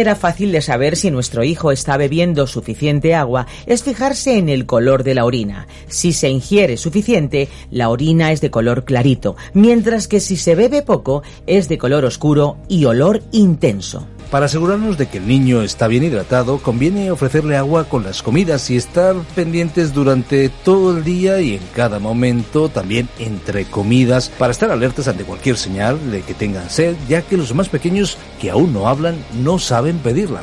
Manera fácil de saber si nuestro hijo está bebiendo suficiente agua es fijarse en el color de la orina. Si se ingiere suficiente, la orina es de color clarito, mientras que si se bebe poco, es de color oscuro y olor intenso. Para asegurarnos de que el niño está bien hidratado, conviene ofrecerle agua con las comidas y estar pendientes durante todo el día y en cada momento, también entre comidas, para estar alertas ante cualquier señal de que tengan sed, ya que los más pequeños que aún no hablan no saben pedirla.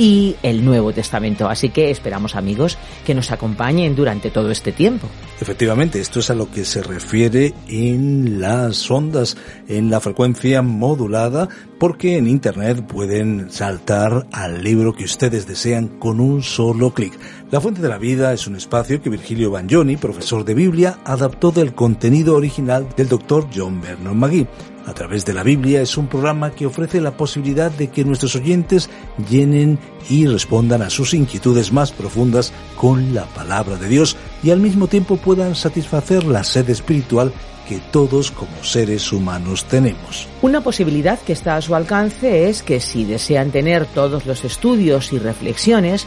y el Nuevo Testamento. Así que esperamos amigos que nos acompañen durante todo este tiempo. Efectivamente, esto es a lo que se refiere en las ondas, en la frecuencia modulada, porque en Internet pueden saltar al libro que ustedes desean con un solo clic. La Fuente de la Vida es un espacio que Virgilio Bagnoni, profesor de Biblia, adaptó del contenido original del doctor John Vernon McGee. A través de la Biblia es un programa que ofrece la posibilidad de que nuestros oyentes llenen y respondan a sus inquietudes más profundas con la palabra de Dios y al mismo tiempo puedan satisfacer la sed espiritual que todos como seres humanos tenemos. Una posibilidad que está a su alcance es que si desean tener todos los estudios y reflexiones,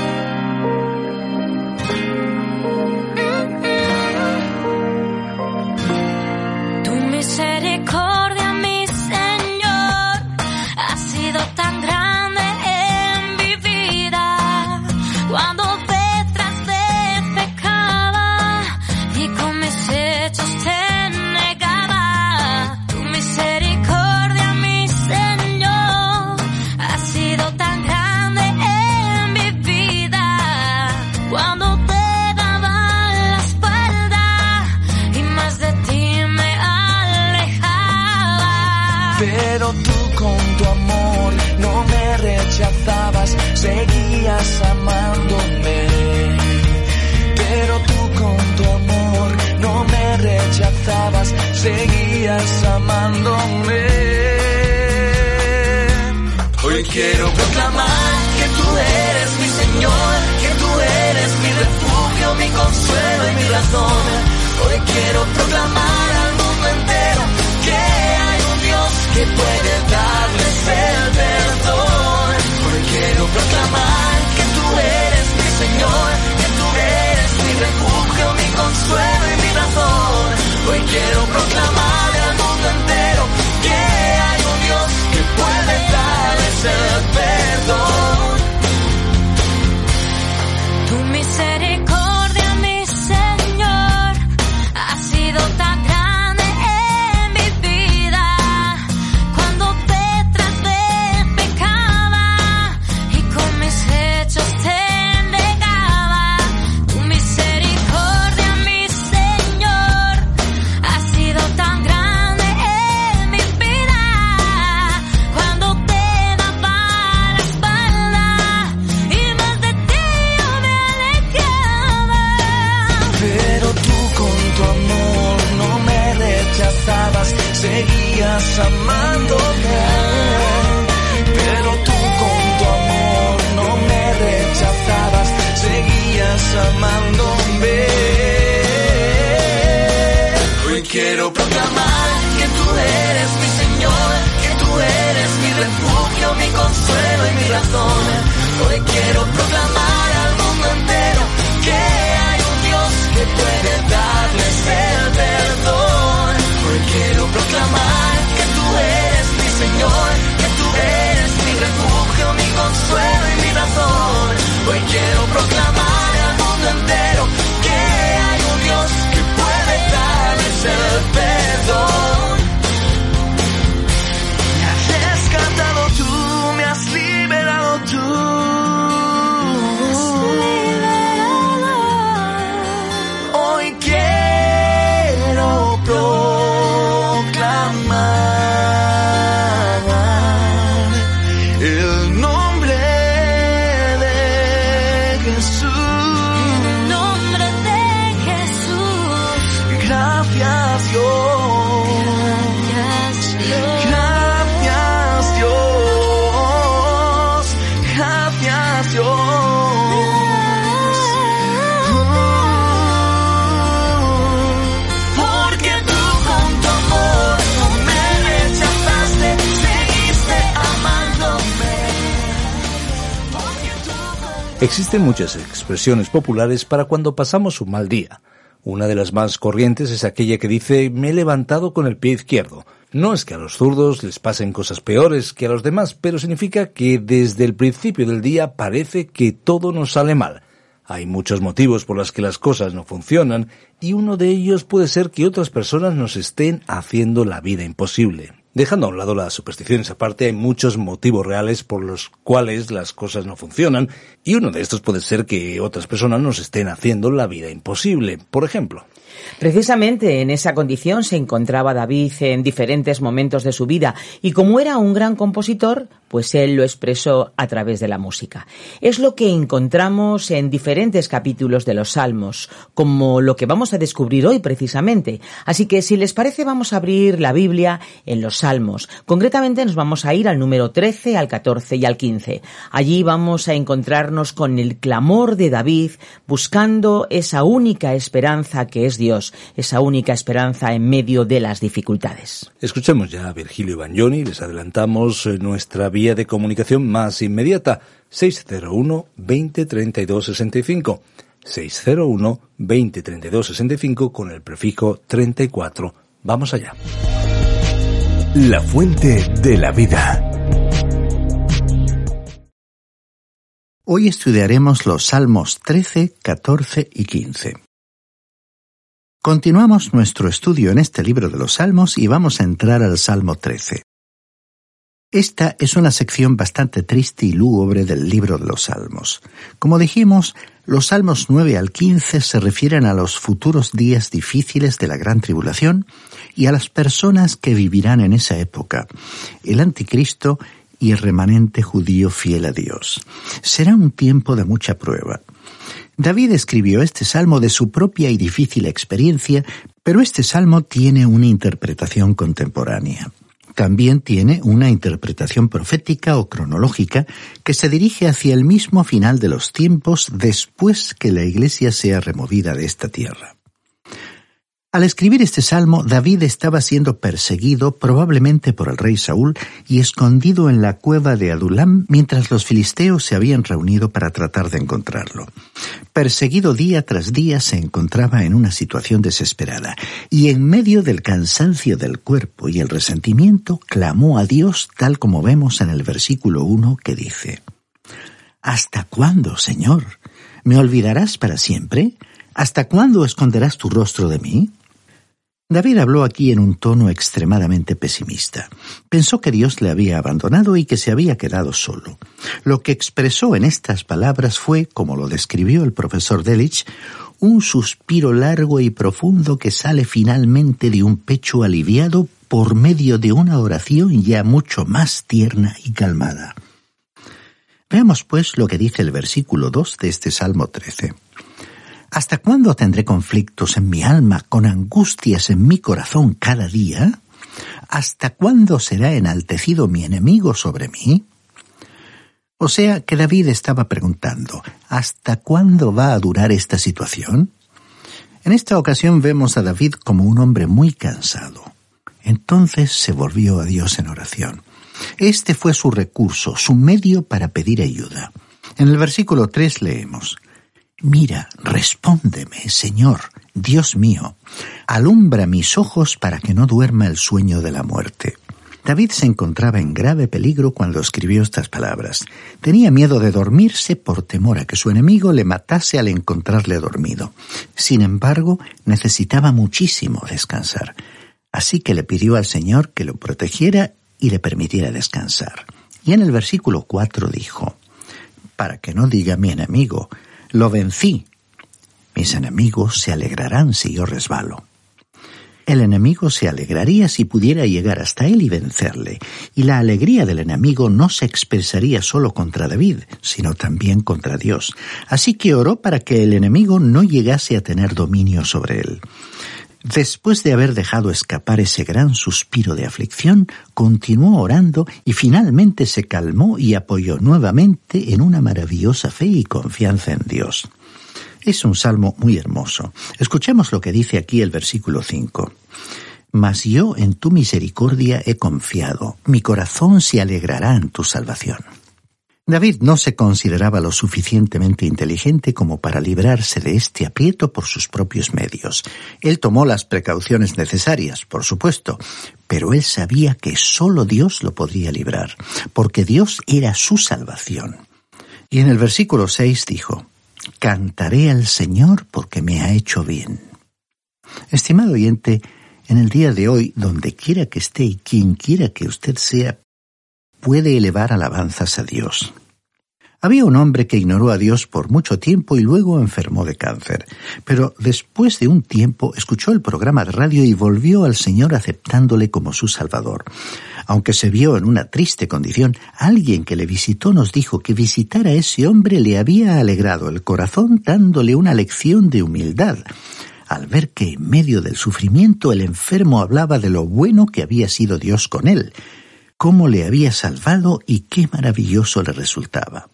Quiero proclamar que tú eres mi Señor, que tú eres mi refugio, mi consuelo y mi razón. Hoy quiero proclamar al mundo entero que hay un Dios que puede darles el perdón. Hoy quiero proclamar que tú eres mi Señor, que tú eres mi refugio, mi consuelo y mi razón. Hoy quiero proclamar razón. Existen muchas expresiones populares para cuando pasamos un mal día. Una de las más corrientes es aquella que dice me he levantado con el pie izquierdo. No es que a los zurdos les pasen cosas peores que a los demás, pero significa que desde el principio del día parece que todo nos sale mal. Hay muchos motivos por los que las cosas no funcionan y uno de ellos puede ser que otras personas nos estén haciendo la vida imposible. Dejando a un lado las supersticiones aparte, hay muchos motivos reales por los cuales las cosas no funcionan y uno de estos puede ser que otras personas nos estén haciendo la vida imposible. Por ejemplo, Precisamente en esa condición se encontraba David en diferentes momentos de su vida y como era un gran compositor, pues él lo expresó a través de la música. Es lo que encontramos en diferentes capítulos de los Salmos, como lo que vamos a descubrir hoy precisamente. Así que si les parece vamos a abrir la Biblia en los Salmos. Concretamente nos vamos a ir al número 13, al 14 y al 15. Allí vamos a encontrarnos con el clamor de David buscando esa única esperanza que es Dios, esa única esperanza en medio de las dificultades. escuchemos ya a Virgilio Bagnoni, les adelantamos eh, nuestra vía de comunicación más inmediata, 601 20 32 65. 601 20 32 65 con el prefijo 34. Vamos allá. La fuente de la vida. Hoy estudiaremos los Salmos 13, 14 y 15. Continuamos nuestro estudio en este libro de los Salmos y vamos a entrar al Salmo 13. Esta es una sección bastante triste y lúgubre del libro de los Salmos. Como dijimos, los Salmos 9 al 15 se refieren a los futuros días difíciles de la gran tribulación y a las personas que vivirán en esa época, el anticristo y el remanente judío fiel a Dios. Será un tiempo de mucha prueba. David escribió este salmo de su propia y difícil experiencia, pero este salmo tiene una interpretación contemporánea. También tiene una interpretación profética o cronológica que se dirige hacia el mismo final de los tiempos después que la Iglesia sea removida de esta tierra. Al escribir este salmo, David estaba siendo perseguido probablemente por el rey Saúl y escondido en la cueva de Adulam mientras los filisteos se habían reunido para tratar de encontrarlo. Perseguido día tras día se encontraba en una situación desesperada y en medio del cansancio del cuerpo y el resentimiento clamó a Dios tal como vemos en el versículo 1 que dice, ¿Hasta cuándo, Señor? ¿Me olvidarás para siempre? ¿Hasta cuándo esconderás tu rostro de mí? David habló aquí en un tono extremadamente pesimista. Pensó que Dios le había abandonado y que se había quedado solo. Lo que expresó en estas palabras fue, como lo describió el profesor Delich, un suspiro largo y profundo que sale finalmente de un pecho aliviado por medio de una oración ya mucho más tierna y calmada. Veamos pues lo que dice el versículo 2 de este Salmo 13. ¿Hasta cuándo tendré conflictos en mi alma, con angustias en mi corazón cada día? ¿Hasta cuándo será enaltecido mi enemigo sobre mí? O sea que David estaba preguntando, ¿hasta cuándo va a durar esta situación? En esta ocasión vemos a David como un hombre muy cansado. Entonces se volvió a Dios en oración. Este fue su recurso, su medio para pedir ayuda. En el versículo 3 leemos, Mira, respóndeme, Señor, Dios mío, alumbra mis ojos para que no duerma el sueño de la muerte. David se encontraba en grave peligro cuando escribió estas palabras. Tenía miedo de dormirse por temor a que su enemigo le matase al encontrarle dormido. Sin embargo, necesitaba muchísimo descansar. Así que le pidió al Señor que lo protegiera y le permitiera descansar. Y en el versículo 4 dijo, Para que no diga mi enemigo, lo vencí. Mis enemigos se alegrarán si yo resbalo. El enemigo se alegraría si pudiera llegar hasta él y vencerle, y la alegría del enemigo no se expresaría solo contra David, sino también contra Dios. Así que oró para que el enemigo no llegase a tener dominio sobre él. Después de haber dejado escapar ese gran suspiro de aflicción, continuó orando y finalmente se calmó y apoyó nuevamente en una maravillosa fe y confianza en Dios. Es un salmo muy hermoso. Escuchemos lo que dice aquí el versículo 5. Mas yo en tu misericordia he confiado, mi corazón se alegrará en tu salvación. David no se consideraba lo suficientemente inteligente como para librarse de este aprieto por sus propios medios. Él tomó las precauciones necesarias, por supuesto, pero él sabía que sólo Dios lo podría librar, porque Dios era su salvación. Y en el versículo 6 dijo, Cantaré al Señor porque me ha hecho bien. Estimado oyente, en el día de hoy, donde quiera que esté y quien quiera que usted sea, puede elevar alabanzas a Dios. Había un hombre que ignoró a Dios por mucho tiempo y luego enfermó de cáncer, pero después de un tiempo escuchó el programa de radio y volvió al Señor aceptándole como su Salvador. Aunque se vio en una triste condición, alguien que le visitó nos dijo que visitar a ese hombre le había alegrado el corazón dándole una lección de humildad al ver que en medio del sufrimiento el enfermo hablaba de lo bueno que había sido Dios con él, cómo le había salvado y qué maravilloso le resultaba.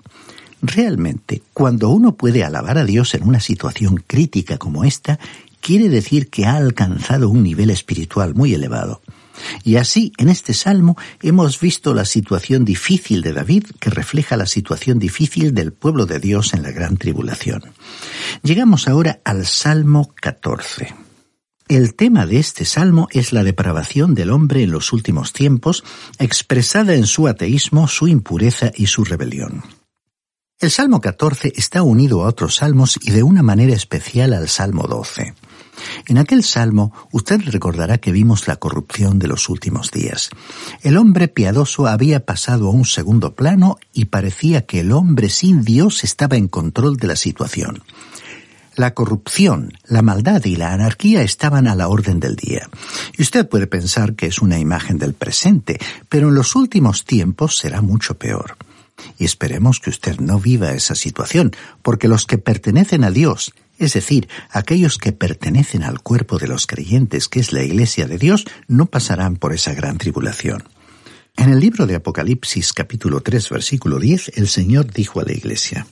Realmente, cuando uno puede alabar a Dios en una situación crítica como esta, quiere decir que ha alcanzado un nivel espiritual muy elevado. Y así, en este salmo, hemos visto la situación difícil de David que refleja la situación difícil del pueblo de Dios en la gran tribulación. Llegamos ahora al Salmo 14. El tema de este salmo es la depravación del hombre en los últimos tiempos, expresada en su ateísmo, su impureza y su rebelión. El Salmo 14 está unido a otros salmos y de una manera especial al Salmo 12. En aquel salmo usted recordará que vimos la corrupción de los últimos días. El hombre piadoso había pasado a un segundo plano y parecía que el hombre sin Dios estaba en control de la situación. La corrupción, la maldad y la anarquía estaban a la orden del día. Y usted puede pensar que es una imagen del presente, pero en los últimos tiempos será mucho peor. Y esperemos que usted no viva esa situación, porque los que pertenecen a Dios, es decir, aquellos que pertenecen al cuerpo de los creyentes, que es la Iglesia de Dios, no pasarán por esa gran tribulación. En el libro de Apocalipsis capítulo 3 versículo 10, el Señor dijo a la Iglesia,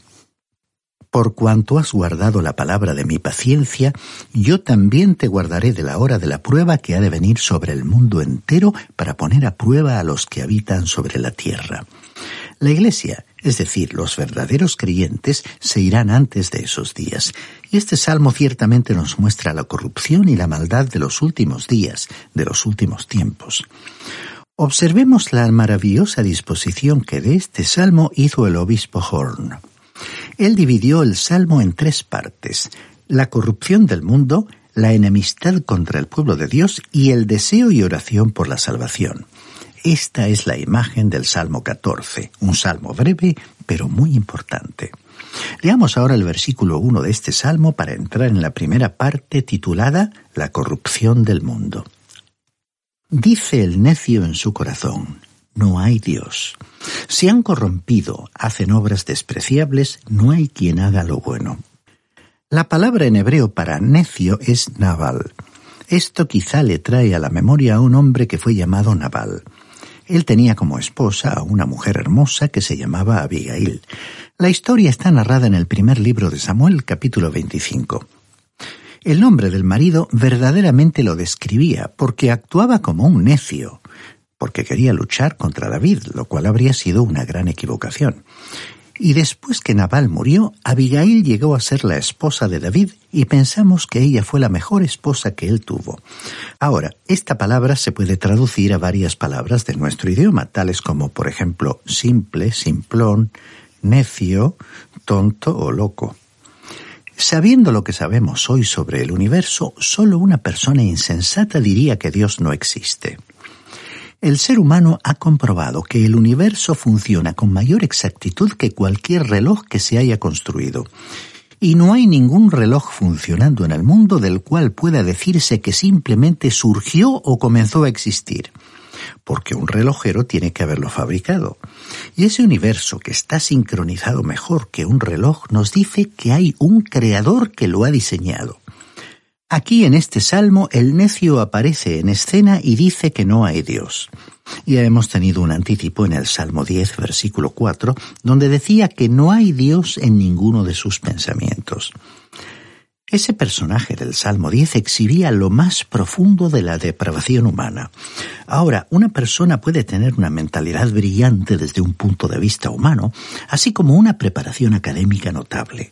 por cuanto has guardado la palabra de mi paciencia, yo también te guardaré de la hora de la prueba que ha de venir sobre el mundo entero para poner a prueba a los que habitan sobre la tierra. La Iglesia, es decir, los verdaderos creyentes, se irán antes de esos días. Y este salmo ciertamente nos muestra la corrupción y la maldad de los últimos días, de los últimos tiempos. Observemos la maravillosa disposición que de este salmo hizo el obispo Horn. Él dividió el Salmo en tres partes, la corrupción del mundo, la enemistad contra el pueblo de Dios y el deseo y oración por la salvación. Esta es la imagen del Salmo 14, un salmo breve pero muy importante. Leamos ahora el versículo 1 de este salmo para entrar en la primera parte titulada La corrupción del mundo. Dice el necio en su corazón, no hay Dios. Se han corrompido, hacen obras despreciables, no hay quien haga lo bueno. La palabra en hebreo para necio es Nabal. Esto quizá le trae a la memoria a un hombre que fue llamado Nabal. Él tenía como esposa a una mujer hermosa que se llamaba Abigail. La historia está narrada en el primer libro de Samuel, capítulo 25. El nombre del marido verdaderamente lo describía porque actuaba como un necio porque quería luchar contra David, lo cual habría sido una gran equivocación. Y después que Nabal murió, Abigail llegó a ser la esposa de David y pensamos que ella fue la mejor esposa que él tuvo. Ahora, esta palabra se puede traducir a varias palabras de nuestro idioma, tales como, por ejemplo, simple, simplón, necio, tonto o loco. Sabiendo lo que sabemos hoy sobre el universo, solo una persona insensata diría que Dios no existe. El ser humano ha comprobado que el universo funciona con mayor exactitud que cualquier reloj que se haya construido. Y no hay ningún reloj funcionando en el mundo del cual pueda decirse que simplemente surgió o comenzó a existir porque un relojero tiene que haberlo fabricado. Y ese universo que está sincronizado mejor que un reloj nos dice que hay un creador que lo ha diseñado. Aquí en este salmo el necio aparece en escena y dice que no hay Dios. Ya hemos tenido un anticipo en el Salmo 10, versículo 4, donde decía que no hay Dios en ninguno de sus pensamientos. Ese personaje del Salmo 10 exhibía lo más profundo de la depravación humana. Ahora, una persona puede tener una mentalidad brillante desde un punto de vista humano, así como una preparación académica notable.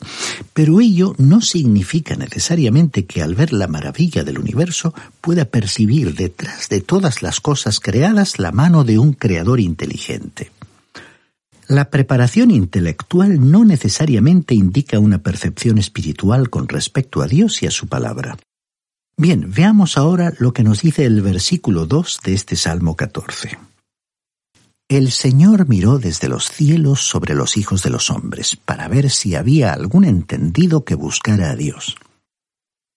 Pero ello no significa necesariamente que al ver la maravilla del universo pueda percibir detrás de todas las cosas creadas la mano de un creador inteligente. La preparación intelectual no necesariamente indica una percepción espiritual con respecto a Dios y a su palabra. Bien, veamos ahora lo que nos dice el versículo 2 de este Salmo 14. El Señor miró desde los cielos sobre los hijos de los hombres para ver si había algún entendido que buscara a Dios.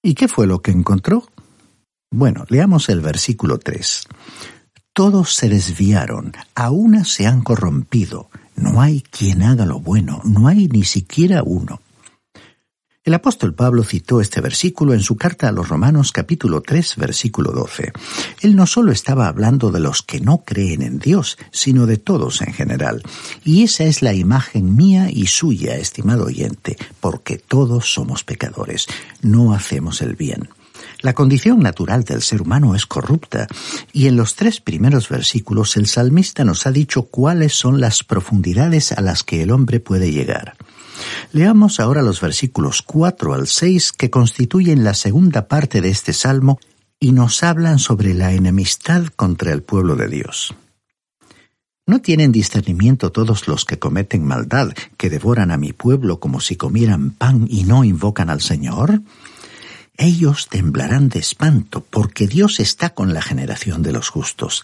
¿Y qué fue lo que encontró? Bueno, leamos el versículo 3. Todos se desviaron, a una se han corrompido, no hay quien haga lo bueno, no hay ni siquiera uno. El apóstol Pablo citó este versículo en su carta a los Romanos capítulo 3 versículo 12. Él no solo estaba hablando de los que no creen en Dios, sino de todos en general. Y esa es la imagen mía y suya, estimado oyente, porque todos somos pecadores, no hacemos el bien. La condición natural del ser humano es corrupta, y en los tres primeros versículos el salmista nos ha dicho cuáles son las profundidades a las que el hombre puede llegar. Leamos ahora los versículos 4 al 6 que constituyen la segunda parte de este salmo y nos hablan sobre la enemistad contra el pueblo de Dios. ¿No tienen discernimiento todos los que cometen maldad, que devoran a mi pueblo como si comieran pan y no invocan al Señor? Ellos temblarán de espanto, porque Dios está con la generación de los justos.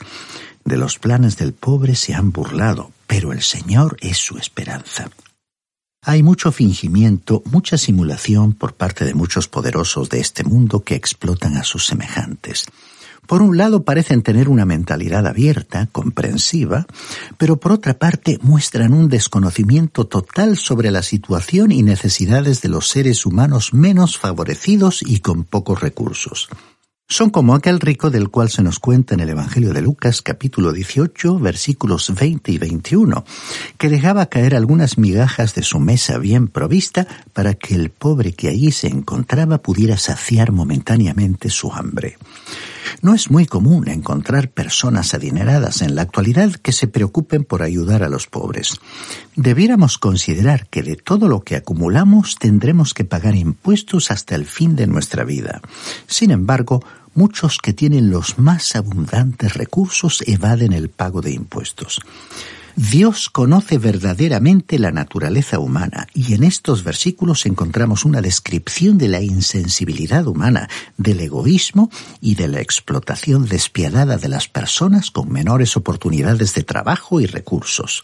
De los planes del pobre se han burlado, pero el Señor es su esperanza. Hay mucho fingimiento, mucha simulación por parte de muchos poderosos de este mundo que explotan a sus semejantes. Por un lado parecen tener una mentalidad abierta, comprensiva, pero por otra parte muestran un desconocimiento total sobre la situación y necesidades de los seres humanos menos favorecidos y con pocos recursos. Son como aquel rico del cual se nos cuenta en el Evangelio de Lucas capítulo 18 versículos 20 y 21, que dejaba caer algunas migajas de su mesa bien provista para que el pobre que allí se encontraba pudiera saciar momentáneamente su hambre. No es muy común encontrar personas adineradas en la actualidad que se preocupen por ayudar a los pobres. Debiéramos considerar que de todo lo que acumulamos tendremos que pagar impuestos hasta el fin de nuestra vida. Sin embargo, muchos que tienen los más abundantes recursos evaden el pago de impuestos. Dios conoce verdaderamente la naturaleza humana y en estos versículos encontramos una descripción de la insensibilidad humana, del egoísmo y de la explotación despiadada de las personas con menores oportunidades de trabajo y recursos.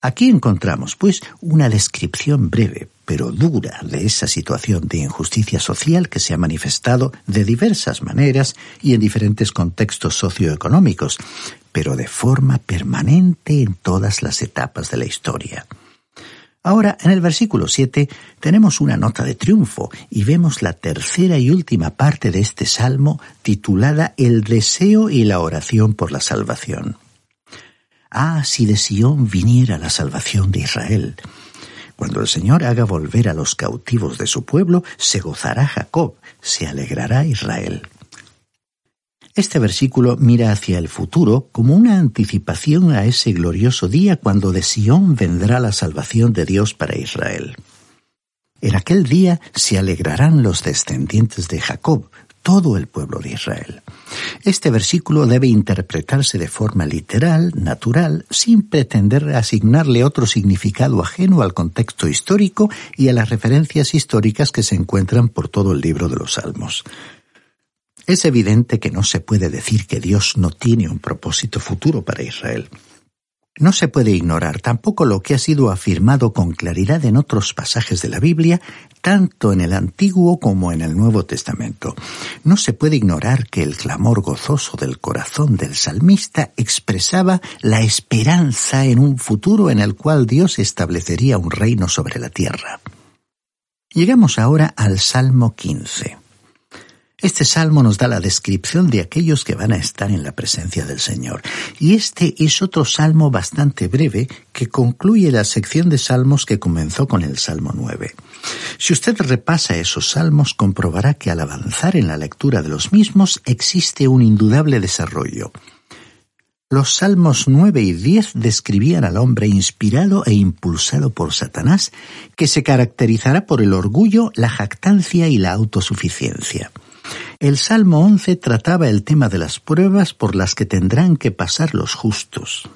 Aquí encontramos, pues, una descripción breve, pero dura, de esa situación de injusticia social que se ha manifestado de diversas maneras y en diferentes contextos socioeconómicos, pero de forma permanente en todas las etapas de la historia. Ahora, en el versículo 7, tenemos una nota de triunfo y vemos la tercera y última parte de este salmo titulada El deseo y la oración por la salvación. Ah, si de Sión viniera la salvación de Israel. Cuando el Señor haga volver a los cautivos de su pueblo, se gozará Jacob, se alegrará Israel. Este versículo mira hacia el futuro como una anticipación a ese glorioso día cuando de Sión vendrá la salvación de Dios para Israel. En aquel día se alegrarán los descendientes de Jacob, todo el pueblo de Israel. Este versículo debe interpretarse de forma literal, natural, sin pretender asignarle otro significado ajeno al contexto histórico y a las referencias históricas que se encuentran por todo el libro de los Salmos. Es evidente que no se puede decir que Dios no tiene un propósito futuro para Israel. No se puede ignorar tampoco lo que ha sido afirmado con claridad en otros pasajes de la Biblia, tanto en el Antiguo como en el Nuevo Testamento. No se puede ignorar que el clamor gozoso del corazón del salmista expresaba la esperanza en un futuro en el cual Dios establecería un reino sobre la tierra. Llegamos ahora al Salmo 15. Este salmo nos da la descripción de aquellos que van a estar en la presencia del Señor. Y este es otro salmo bastante breve que concluye la sección de salmos que comenzó con el Salmo 9. Si usted repasa esos salmos, comprobará que al avanzar en la lectura de los mismos existe un indudable desarrollo. Los salmos 9 y 10 describían al hombre inspirado e impulsado por Satanás, que se caracterizará por el orgullo, la jactancia y la autosuficiencia. El Salmo 11 trataba el tema de las pruebas por las que tendrán que pasar los justos.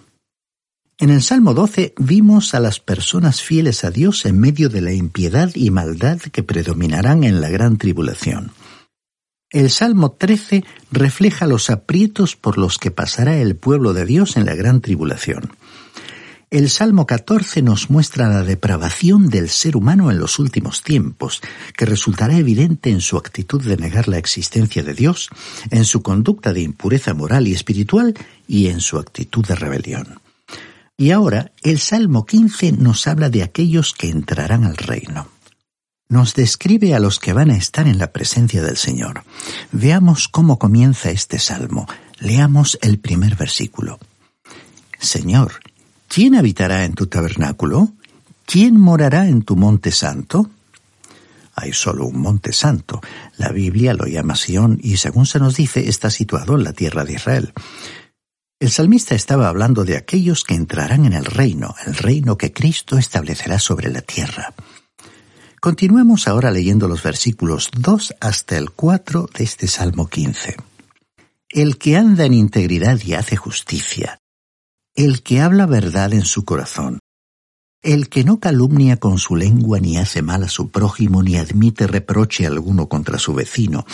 En el Salmo 12 vimos a las personas fieles a Dios en medio de la impiedad y maldad que predominarán en la gran tribulación. El Salmo 13 refleja los aprietos por los que pasará el pueblo de Dios en la gran tribulación. El Salmo 14 nos muestra la depravación del ser humano en los últimos tiempos, que resultará evidente en su actitud de negar la existencia de Dios, en su conducta de impureza moral y espiritual y en su actitud de rebelión. Y ahora el Salmo 15 nos habla de aquellos que entrarán al reino. Nos describe a los que van a estar en la presencia del Señor. Veamos cómo comienza este salmo. Leamos el primer versículo. Señor, ¿Quién habitará en tu tabernáculo? ¿Quién morará en tu monte santo? Hay solo un monte santo. La Biblia lo llama Sión y según se nos dice está situado en la tierra de Israel. El salmista estaba hablando de aquellos que entrarán en el reino, el reino que Cristo establecerá sobre la tierra. Continuemos ahora leyendo los versículos 2 hasta el 4 de este Salmo 15. El que anda en integridad y hace justicia, el que habla verdad en su corazón, el que no calumnia con su lengua ni hace mal a su prójimo ni admite reproche alguno contra su vecino,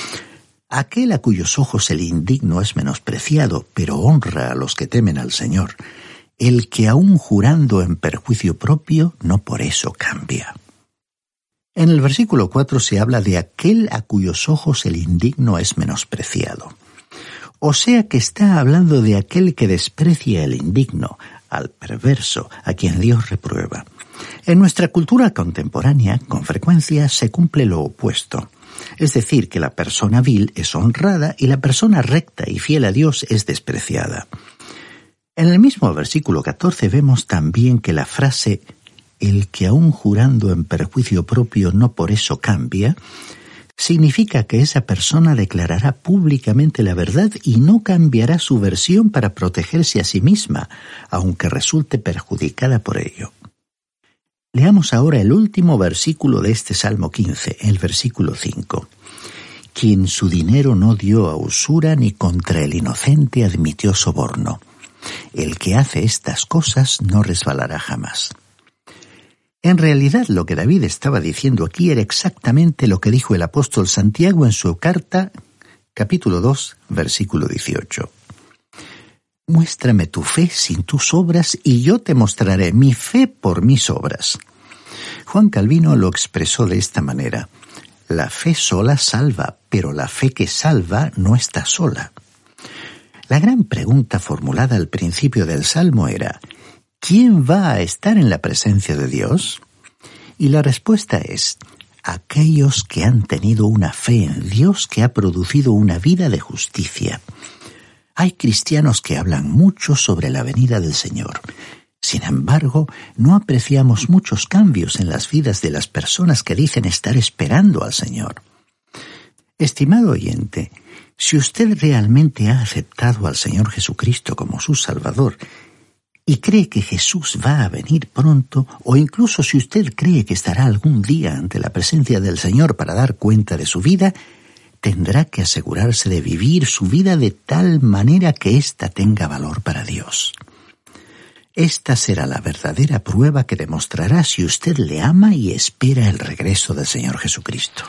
aquel a cuyos ojos el indigno es menospreciado, pero honra a los que temen al Señor, el que aun jurando en perjuicio propio no por eso cambia. En el versículo 4 se habla de aquel a cuyos ojos el indigno es menospreciado. O sea que está hablando de aquel que desprecia el indigno, al perverso, a quien Dios reprueba. En nuestra cultura contemporánea, con frecuencia se cumple lo opuesto. Es decir, que la persona vil es honrada y la persona recta y fiel a Dios es despreciada. En el mismo versículo 14 vemos también que la frase el que aun jurando en perjuicio propio no por eso cambia, significa que esa persona declarará públicamente la verdad y no cambiará su versión para protegerse a sí misma, aunque resulte perjudicada por ello. Leamos ahora el último versículo de este Salmo 15, el versículo 5. Quien su dinero no dio a usura ni contra el inocente admitió soborno. El que hace estas cosas no resbalará jamás. En realidad lo que David estaba diciendo aquí era exactamente lo que dijo el apóstol Santiago en su carta capítulo 2 versículo 18. Muéstrame tu fe sin tus obras y yo te mostraré mi fe por mis obras. Juan Calvino lo expresó de esta manera. La fe sola salva, pero la fe que salva no está sola. La gran pregunta formulada al principio del Salmo era, ¿quién va a estar en la presencia de Dios? Y la respuesta es, aquellos que han tenido una fe en Dios que ha producido una vida de justicia. Hay cristianos que hablan mucho sobre la venida del Señor. Sin embargo, no apreciamos muchos cambios en las vidas de las personas que dicen estar esperando al Señor. Estimado oyente, si usted realmente ha aceptado al Señor Jesucristo como su Salvador y cree que Jesús va a venir pronto, o incluso si usted cree que estará algún día ante la presencia del Señor para dar cuenta de su vida, tendrá que asegurarse de vivir su vida de tal manera que ésta tenga valor para Dios. Esta será la verdadera prueba que demostrará si usted le ama y espera el regreso del Señor Jesucristo.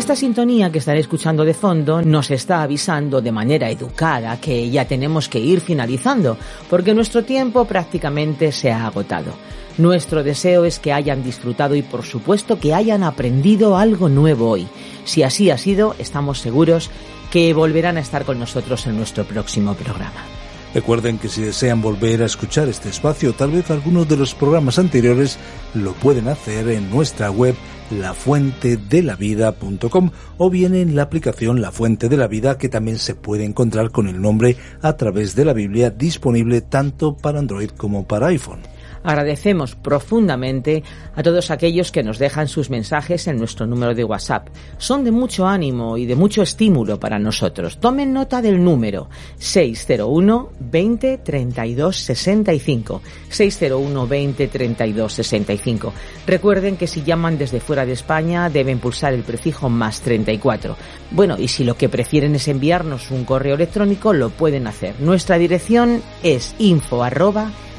Esta sintonía que estaré escuchando de fondo nos está avisando de manera educada que ya tenemos que ir finalizando, porque nuestro tiempo prácticamente se ha agotado. Nuestro deseo es que hayan disfrutado y por supuesto que hayan aprendido algo nuevo hoy. Si así ha sido, estamos seguros que volverán a estar con nosotros en nuestro próximo programa. Recuerden que si desean volver a escuchar este espacio, tal vez algunos de los programas anteriores, lo pueden hacer en nuestra web lafuentedelavida.com o bien en la aplicación La Fuente de la Vida que también se puede encontrar con el nombre a través de la Biblia disponible tanto para Android como para iPhone. Agradecemos profundamente a todos aquellos que nos dejan sus mensajes en nuestro número de WhatsApp. Son de mucho ánimo y de mucho estímulo para nosotros. Tomen nota del número 601 20 32 65. 601 20 32 65. Recuerden que si llaman desde fuera de España deben pulsar el prefijo más 34. Bueno, y si lo que prefieren es enviarnos un correo electrónico, lo pueden hacer. Nuestra dirección es info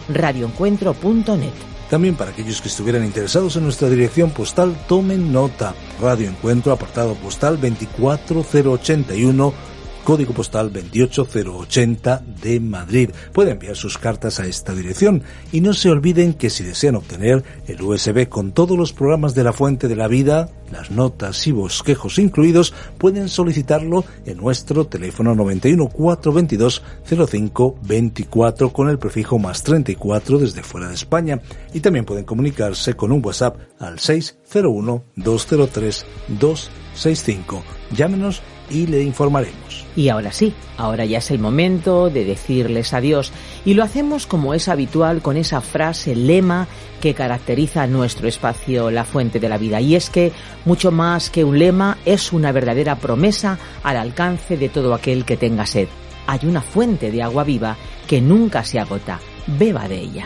radioencuentro.net. También para aquellos que estuvieran interesados en nuestra dirección postal, tomen nota. Radio Encuentro, apartado postal 24081 código postal 28080 de Madrid. Pueden enviar sus cartas a esta dirección y no se olviden que si desean obtener el USB con todos los programas de la Fuente de la Vida, las notas y bosquejos incluidos, pueden solicitarlo en nuestro teléfono 91 422 05 24 con el prefijo más 34 desde fuera de España y también pueden comunicarse con un WhatsApp al 601 203 265. Llámenos y le informaremos. Y ahora sí, ahora ya es el momento de decirles adiós y lo hacemos como es habitual con esa frase lema que caracteriza nuestro espacio La Fuente de la Vida y es que mucho más que un lema es una verdadera promesa al alcance de todo aquel que tenga sed. Hay una fuente de agua viva que nunca se agota. Beba de ella.